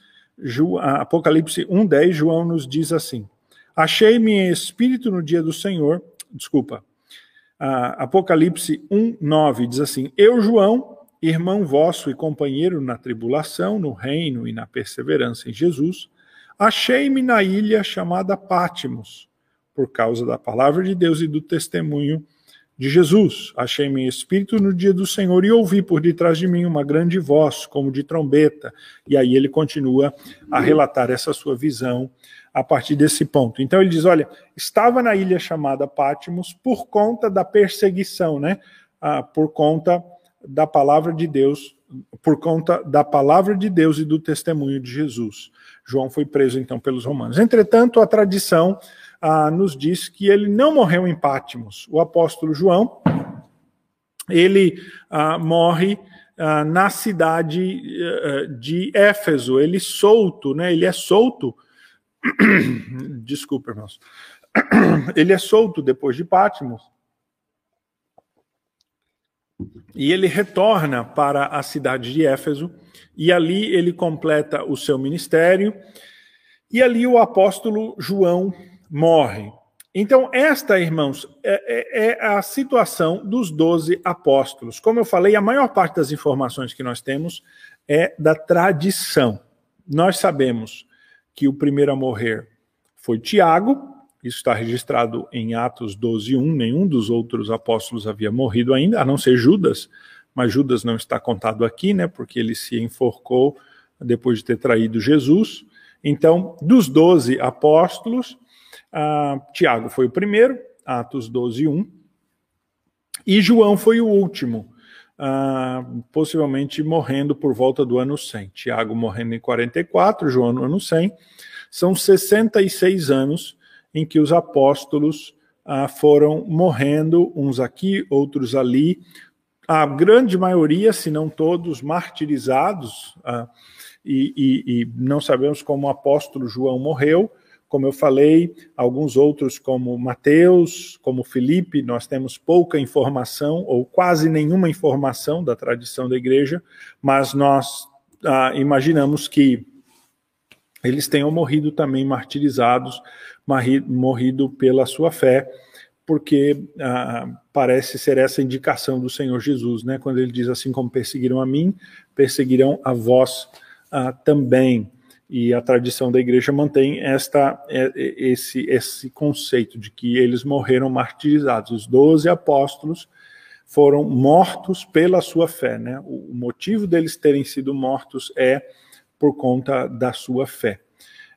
Apocalipse 1,10, João nos diz assim: Achei-me em espírito no dia do Senhor, desculpa, Apocalipse 1,9 diz assim: Eu, João, irmão vosso e companheiro na tribulação, no reino e na perseverança em Jesus, achei-me na ilha chamada Pátimos, por causa da palavra de Deus e do testemunho de Jesus. Achei-me em espírito no dia do Senhor e ouvi por detrás de mim uma grande voz, como de trombeta. E aí ele continua a relatar essa sua visão a partir desse ponto. Então ele diz: olha, estava na ilha chamada Pátimos por conta da perseguição, né? Ah, por conta da palavra de Deus, por conta da palavra de Deus e do testemunho de Jesus. João foi preso então pelos romanos. Entretanto, a tradição ah, nos diz que ele não morreu em Pátimos. O apóstolo João, ele ah, morre ah, na cidade eh, de Éfeso. Ele solto, né? Ele é solto Desculpa, irmãos. Ele é solto depois de Patmos. E ele retorna para a cidade de Éfeso, e ali ele completa o seu ministério, e ali o apóstolo João morre. Então, esta, irmãos, é, é, é a situação dos doze apóstolos. Como eu falei, a maior parte das informações que nós temos é da tradição. Nós sabemos que o primeiro a morrer foi Tiago, isso está registrado em Atos 12, 1. Nenhum dos outros apóstolos havia morrido ainda, a não ser Judas, mas Judas não está contado aqui, né? Porque ele se enforcou depois de ter traído Jesus. Então, dos doze apóstolos, uh, Tiago foi o primeiro, Atos 12, 1. E João foi o último, uh, possivelmente morrendo por volta do ano 100. Tiago morrendo em 44, João no ano 100. São 66 anos em que os apóstolos uh, foram morrendo, uns aqui, outros ali. A grande maioria, se não todos, martirizados. Uh, e, e, e não sabemos como o apóstolo João morreu, como eu falei, alguns outros, como Mateus, como Felipe, nós temos pouca informação, ou quase nenhuma informação da tradição da igreja, mas nós ah, imaginamos que eles tenham morrido também martirizados, morrido pela sua fé, porque ah, parece ser essa indicação do Senhor Jesus, né? Quando ele diz assim: como perseguiram a mim, perseguirão a vós ah, também e a tradição da igreja mantém esta, é, é, esse, esse conceito de que eles morreram martirizados. Os doze apóstolos foram mortos pela sua fé. Né? O motivo deles terem sido mortos é por conta da sua fé.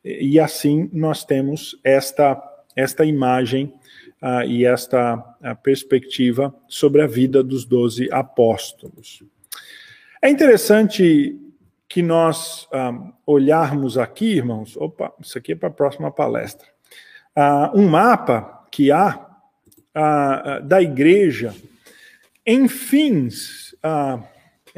E assim nós temos esta, esta imagem uh, e esta perspectiva sobre a vida dos doze apóstolos. É interessante que nós uh, olharmos aqui, irmãos, opa, isso aqui é para a próxima palestra, uh, um mapa que há uh, da igreja em fins,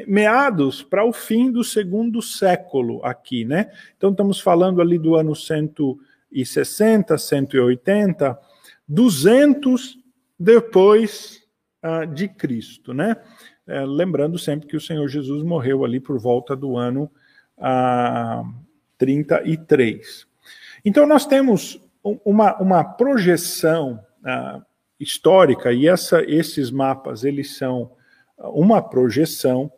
meados para o fim do segundo século aqui, né? Então estamos falando ali do ano 160, 180, 200 depois de Cristo, né? É, lembrando sempre que o Senhor Jesus morreu ali por volta do ano ah, 33. Então, nós temos uma, uma projeção ah, histórica, e essa, esses mapas, eles são uma projeção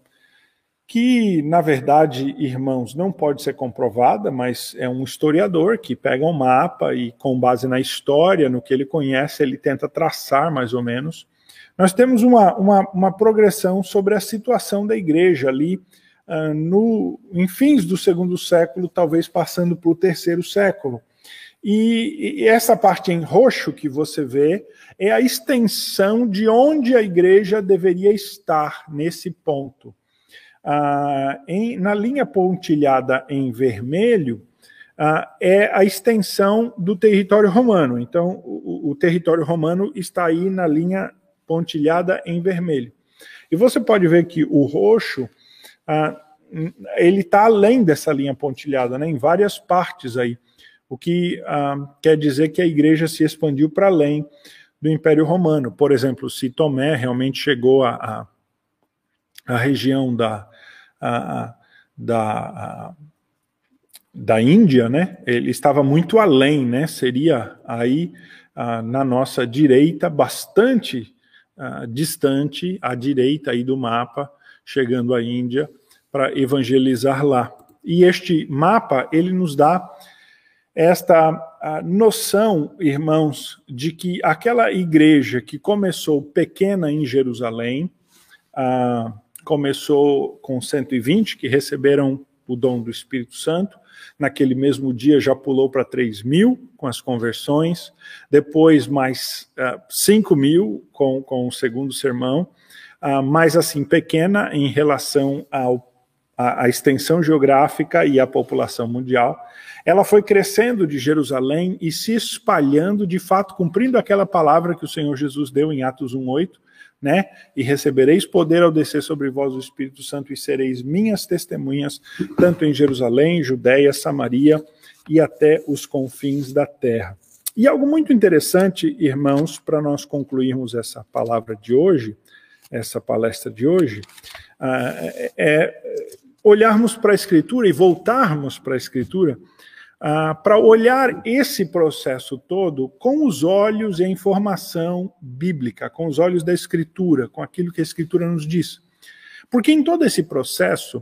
que, na verdade, irmãos, não pode ser comprovada, mas é um historiador que pega um mapa e, com base na história, no que ele conhece, ele tenta traçar mais ou menos nós temos uma, uma, uma progressão sobre a situação da igreja ali, uh, no, em fins do segundo século, talvez passando para o terceiro século. E, e, essa parte em roxo que você vê é a extensão de onde a igreja deveria estar nesse ponto. Ah, em, na linha pontilhada em vermelho ah, é a extensão do território romano. Então, o, o território romano está aí na linha pontilhada em vermelho. E você pode ver que o roxo, ah, ele está além dessa linha pontilhada, né, em várias partes aí, o que ah, quer dizer que a igreja se expandiu para além do Império Romano. Por exemplo, se Tomé realmente chegou à a, a, a, região da, a, da, da Índia, né, ele estava muito além, né, seria aí na nossa direita, bastante distante, à direita aí do mapa, chegando à Índia, para evangelizar lá. E este mapa, ele nos dá esta noção, irmãos, de que aquela igreja que começou pequena em Jerusalém, começou com 120 que receberam o dom do Espírito Santo, naquele mesmo dia já pulou para 3 mil com as conversões, depois mais uh, 5 mil com, com o segundo sermão, uh, mais assim pequena em relação ao a, extensão geográfica e a população mundial, ela foi crescendo de Jerusalém e se espalhando, de fato, cumprindo aquela palavra que o Senhor Jesus deu em Atos 1,8, né? E recebereis poder ao descer sobre vós o Espírito Santo e sereis minhas testemunhas, tanto em Jerusalém, Judéia, Samaria e até os confins da terra. E algo muito interessante, irmãos, para nós concluirmos essa palavra de hoje, essa palestra de hoje, uh, é olharmos para a Escritura e voltarmos para a Escritura uh, para olhar esse processo todo com os olhos e a informação bíblica, com os olhos da Escritura, com aquilo que a Escritura nos diz. Porque em todo esse processo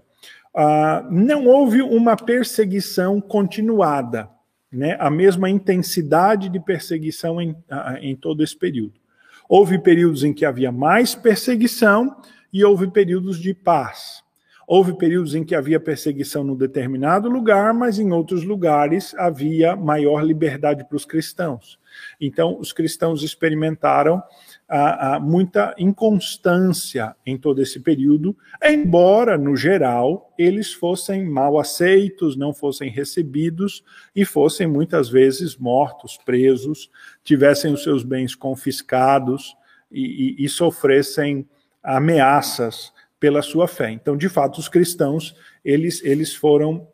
uh, não houve uma perseguição continuada, né? a mesma intensidade de perseguição em, em todo esse período. Houve períodos em que havia mais perseguição e houve períodos de paz. Houve períodos em que havia perseguição num determinado lugar, mas em outros lugares havia maior liberdade para os cristãos. Então, os cristãos experimentaram ah, ah, muita inconstância em todo esse período, embora, no geral, eles fossem mal aceitos, não fossem recebidos e fossem muitas vezes mortos, presos, tivessem os seus bens confiscados e, e, e sofressem ameaças pela sua fé. Então, de fato, os cristãos, eles, eles foram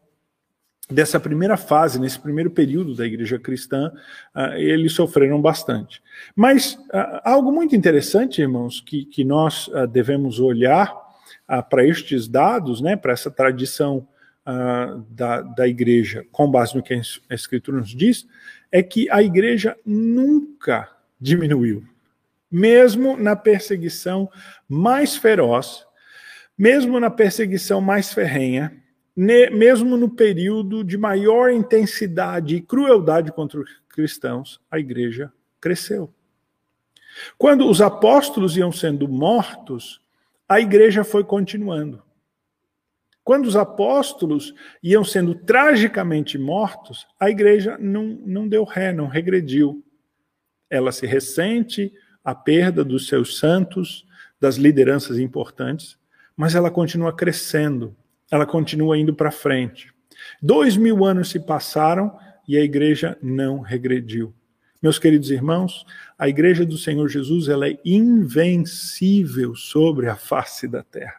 dessa primeira fase, nesse primeiro período da igreja cristã, uh, eles sofreram bastante. Mas uh, algo muito interessante, irmãos, que, que nós uh, devemos olhar para estes dados, né, para essa tradição da, da igreja, com base no que a Escritura nos diz, é que a igreja nunca diminuiu. Mesmo na perseguição mais feroz, mesmo na perseguição mais ferrenha, mesmo no período de maior intensidade e crueldade contra os cristãos, a igreja cresceu. Quando os apóstolos iam sendo mortos, a igreja foi continuando. Quando os apóstolos iam sendo tragicamente mortos, a igreja não, não deu ré, não regrediu. Ela se ressente a perda dos seus santos, das lideranças importantes, mas ela continua crescendo, ela continua indo para frente. Dois mil anos se passaram e a igreja não regrediu. Meus queridos irmãos, a igreja do Senhor Jesus ela é invencível sobre a face da terra.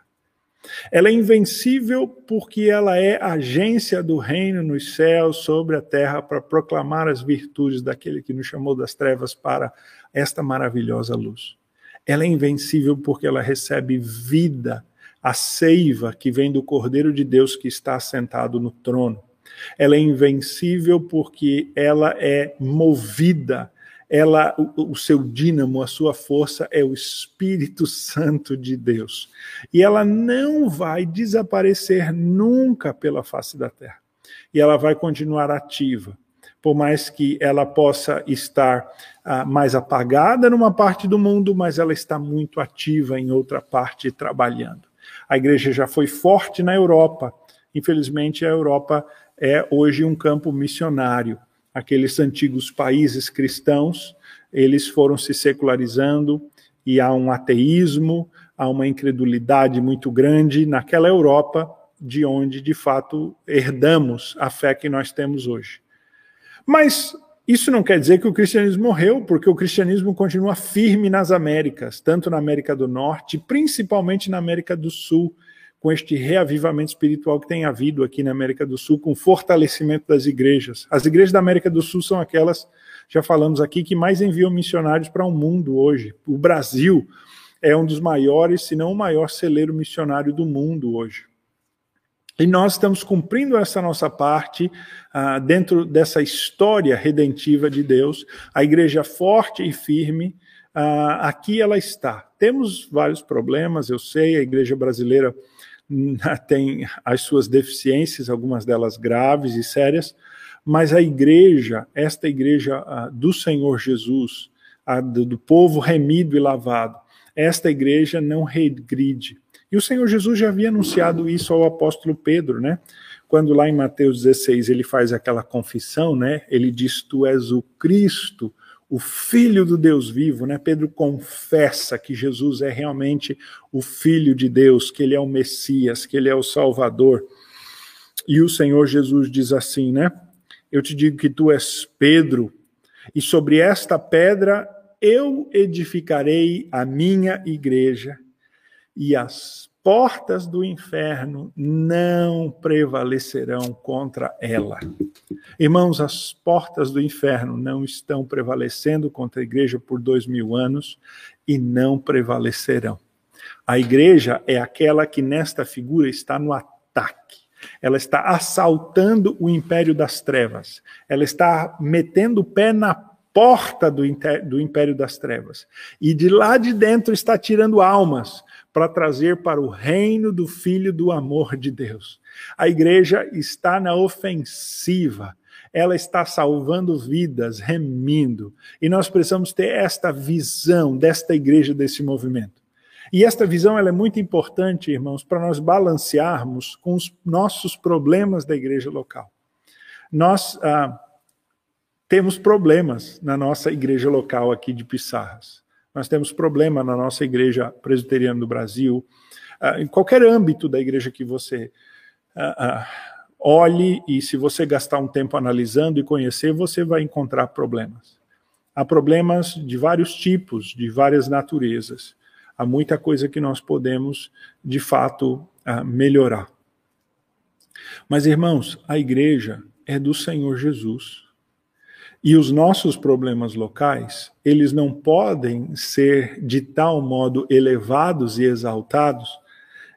Ela é invencível porque ela é agência do reino nos céus sobre a terra para proclamar as virtudes daquele que nos chamou das trevas para esta maravilhosa luz. Ela é invencível porque ela recebe vida a seiva que vem do Cordeiro de Deus que está sentado no trono. Ela é invencível porque ela é movida, ela o, seu dínamo, a sua força é o Espírito Santo de Deus. E ela não vai desaparecer nunca pela face da terra. E ela vai continuar ativa por mais que ela possa estar ah, mais apagada numa parte do mundo, mas ela está muito ativa em outra parte trabalhando. A igreja já foi forte na Europa. Infelizmente, a Europa é hoje um campo missionário. Aqueles antigos países cristãos, eles foram se secularizando e há um ateísmo, há uma incredulidade muito grande naquela Europa de onde, de fato, herdamos a fé que nós temos hoje. Mas Isso não quer dizer que o cristianismo morreu, porque o cristianismo continua firme nas Américas, tanto na América do Norte, principalmente na América do Sul, com este reavivamento espiritual que tem havido aqui na América do Sul, com o fortalecimento das igrejas. As igrejas da América do Sul são aquelas, já falamos aqui, que mais enviam missionários para o mundo hoje. O Brasil é um dos maiores, se não o maior celeiro missionário do mundo hoje. E nós estamos cumprindo essa nossa parte uh, dentro dessa história redentiva de Deus, a igreja forte e firme, uh, aqui ela está. Temos vários problemas, eu sei, a igreja brasileira hum, tem as suas deficiências, algumas delas graves e sérias, mas a igreja, esta igreja uh, do Senhor Jesus, do, do povo remido e lavado, esta igreja não regride e o Senhor Jesus já havia anunciado isso ao apóstolo Pedro, né? Quando lá em Mateus 16 ele faz aquela confissão, né? Ele diz: Tu és o Cristo, o Filho do Deus vivo, né? Pedro confessa que Jesus é realmente o Filho de Deus, que ele é o Messias, que ele é o Salvador. E o Senhor Jesus diz assim, né? Eu te digo que tu és Pedro, e sobre esta pedra eu edificarei a minha igreja e as portas do inferno não prevalecerão contra ela. Irmãos, as portas do inferno não estão prevalecendo contra a igreja por dois mil anos e não prevalecerão. A igreja é aquela que nesta figura está no ataque. Ela está assaltando o império das trevas. Ela está metendo o pé na porta do, do império das trevas. E de lá de dentro está tirando almas para trazer para o reino do Filho do amor de Deus. A igreja está na ofensiva, ela está salvando vidas, remindo. E nós precisamos ter esta visão desta igreja, desse movimento. E esta visão ela é muito importante, irmãos, para nós balancearmos com os nossos problemas da igreja local. Nós ah, temos problemas na nossa igreja local aqui de Pissarras. Nós temos problema na nossa igreja presbiteriana do Brasil, uh, em qualquer âmbito da igreja que você uh, uh, olhe e se você gastar um tempo analisando e conhecer, você vai encontrar problemas. Há problemas de vários tipos, de várias naturezas. Há muita coisa que nós podemos, de fato, melhorar. Mas, irmãos, a igreja é do Senhor Jesus. E os nossos problemas locais, eles não podem ser de tal modo elevados e exaltados,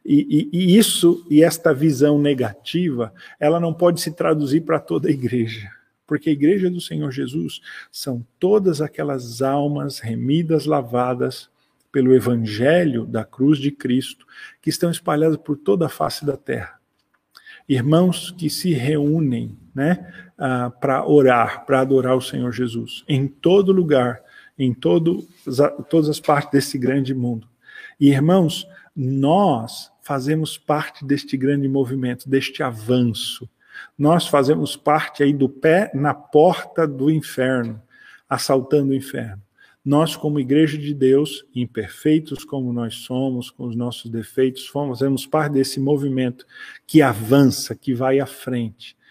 e, e, e isso e esta visão negativa, ela não pode se traduzir para toda a igreja. Porque a igreja do Senhor Jesus são todas aquelas almas remidas, lavadas pelo evangelho da cruz de Cristo, que estão espalhadas por toda a face da terra. Irmãos que se reúnem né, uh, para orar, para adorar o Senhor Jesus, em todo lugar, em todo, todas as partes desse grande mundo. E irmãos, nós fazemos parte deste grande movimento, deste avanço. Nós fazemos parte aí do pé na porta do inferno, assaltando o inferno. Nós, como igreja de Deus, imperfeitos como nós somos, com os nossos defeitos, fazemos parte desse movimento que avança, que vai à frente, ah,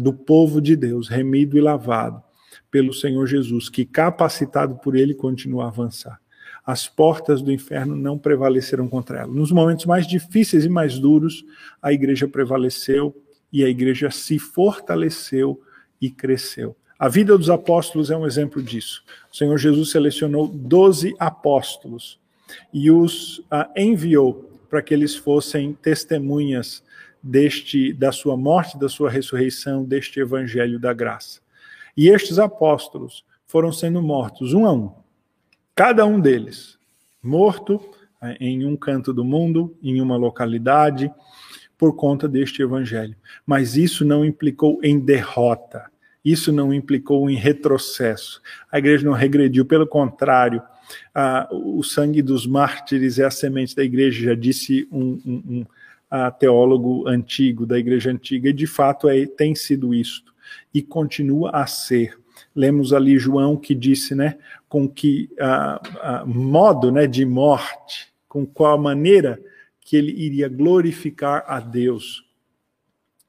do povo de Deus, remido e lavado pelo Senhor Jesus, que capacitado por ele continua a avançar. As portas do inferno não prevaleceram contra ela. Nos momentos mais difíceis e mais duros, a igreja prevaleceu e a igreja se fortaleceu e cresceu. A vida dos apóstolos é um exemplo disso. O Senhor Jesus selecionou doze apóstolos e os uh, enviou para que eles fossem testemunhas deste da sua morte, da sua ressurreição, deste evangelho da graça. E estes apóstolos foram sendo mortos um a um. Cada um deles morto eh, em um canto do mundo, em uma localidade, por conta deste evangelho. Mas isso não implicou em derrota. Isso não implicou em retrocesso. A igreja não regrediu, pelo contrário, ah, o sangue dos mártires é a semente da igreja, já disse um, um, um a teólogo antigo, da igreja antiga, e de fato é, tem sido isto, e continua a ser. Lemos ali João que disse, né, com que a, a modo né, de morte, com qual maneira que ele iria glorificar a Deus.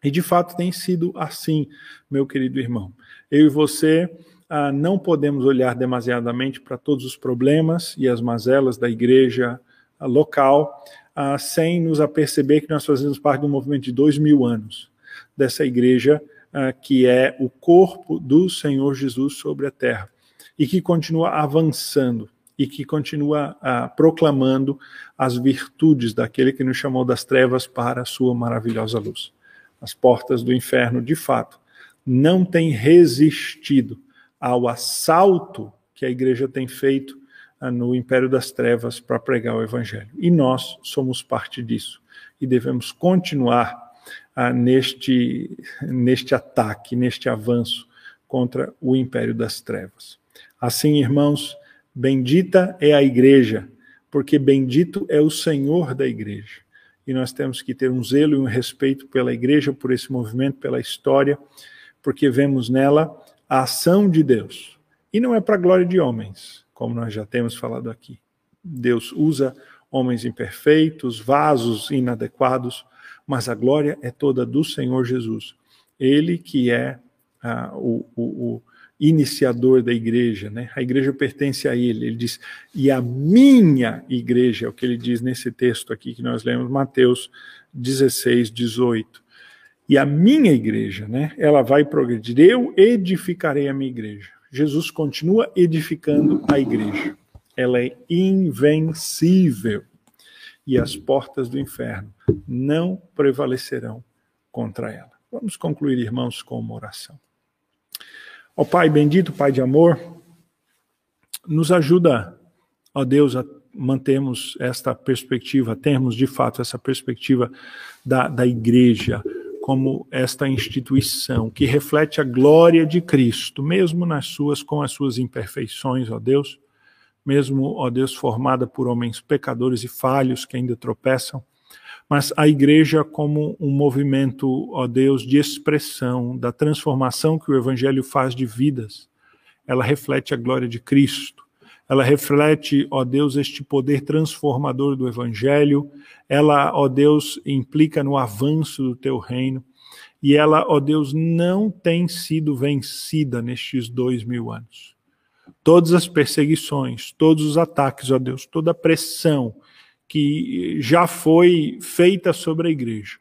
E de fato tem sido assim, meu querido irmão. Eu e você ah, não podemos olhar demasiadamente para todos os problemas e as mazelas da igreja local sem nos aperceber que nós fazemos parte de um movimento de dois mil anos dessa igreja ah, que é o corpo do Senhor Jesus sobre a terra e que continua avançando e que continua ah, proclamando as virtudes daquele que nos chamou das trevas para a sua maravilhosa luz. As portas do inferno, de fato, não têm resistido ao assalto que a igreja tem feito no império das trevas para pregar o evangelho. E nós somos parte disso e devemos continuar ah, neste, neste ataque, neste avanço contra o império das trevas. Assim, irmãos, Bendita é a igreja, porque bendito é o Senhor da igreja. E nós temos que ter um zelo e um respeito pela igreja, por esse movimento, pela história, porque vemos nela a ação de Deus. E não é para a glória de homens, como nós já temos falado aqui. Deus usa homens imperfeitos, vasos inadequados, mas a glória é toda do Senhor Jesus. Ele que é ah, o, o, iniciador da igreja, né? A igreja pertence a ele. Ele diz: "E a minha igreja", é o que ele diz nesse texto aqui que nós lemos, Mateus 16, 18. E a minha igreja, né? Ela vai progredir. Eu edificarei a minha igreja. Jesus continua edificando a igreja. Ela é invencível. E as portas do inferno não prevalecerão contra ela. Vamos concluir, irmãos, com uma oração. Ó Pai bendito, Pai de amor, nos ajuda, ó Deus, a mantermos esta perspectiva, termos de fato essa perspectiva da, da igreja como esta instituição que reflete a glória de Cristo, mesmo nas suas com as suas imperfeições, ó Deus, mesmo, ó Deus, formada por homens pecadores e falhos que ainda tropeçam mas a igreja como um movimento, ó Deus, de expressão da transformação que o evangelho faz de vidas. Ela reflete a glória de Cristo. Ela reflete, ó Deus, este poder transformador do evangelho. Ela, ó Deus, implica no avanço do teu reino. E ela, ó Deus, não tem sido vencida nestes dois mil anos. Todas as perseguições, todos os ataques, ó Deus, toda a pressão, que já foi feita sobre a igreja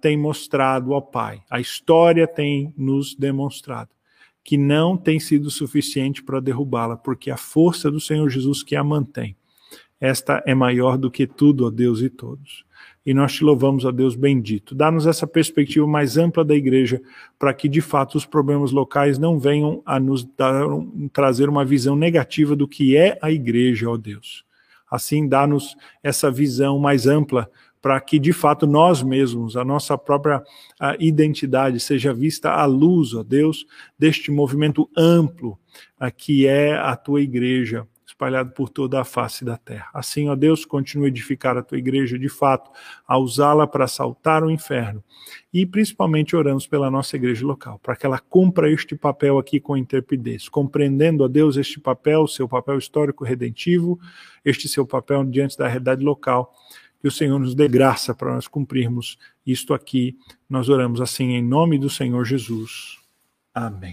tem mostrado ao Pai, a história tem nos demonstrado que não tem sido suficiente para derrubá-la, porque a força do Senhor Jesus que a mantém, esta é maior do que tudo, ó Deus e todos. E nós te louvamos, ó Deus bendito. Dá-nos essa perspectiva mais ampla da igreja, para que de fato os problemas locais não venham a nos dar, trazer uma visão negativa do que é a igreja, ó Deus Assim, dá-nos essa visão mais ampla para que, de fato, nós mesmos, a nossa própria a identidade, seja vista à luz, ó Deus, deste movimento amplo a, que é a tua igreja, espalhado por toda a face da terra. Assim, ó Deus, continue a edificar a tua igreja de fato, a usá-la para saltar o inferno. E principalmente oramos pela nossa igreja local, para que ela cumpra este papel aqui com intrepidez, compreendendo, ó Deus, este papel, seu papel histórico redentivo, este seu papel diante da realidade local. Que o Senhor nos dê graça para nós cumprirmos isto aqui. Nós oramos assim em nome do Senhor Jesus. Amém.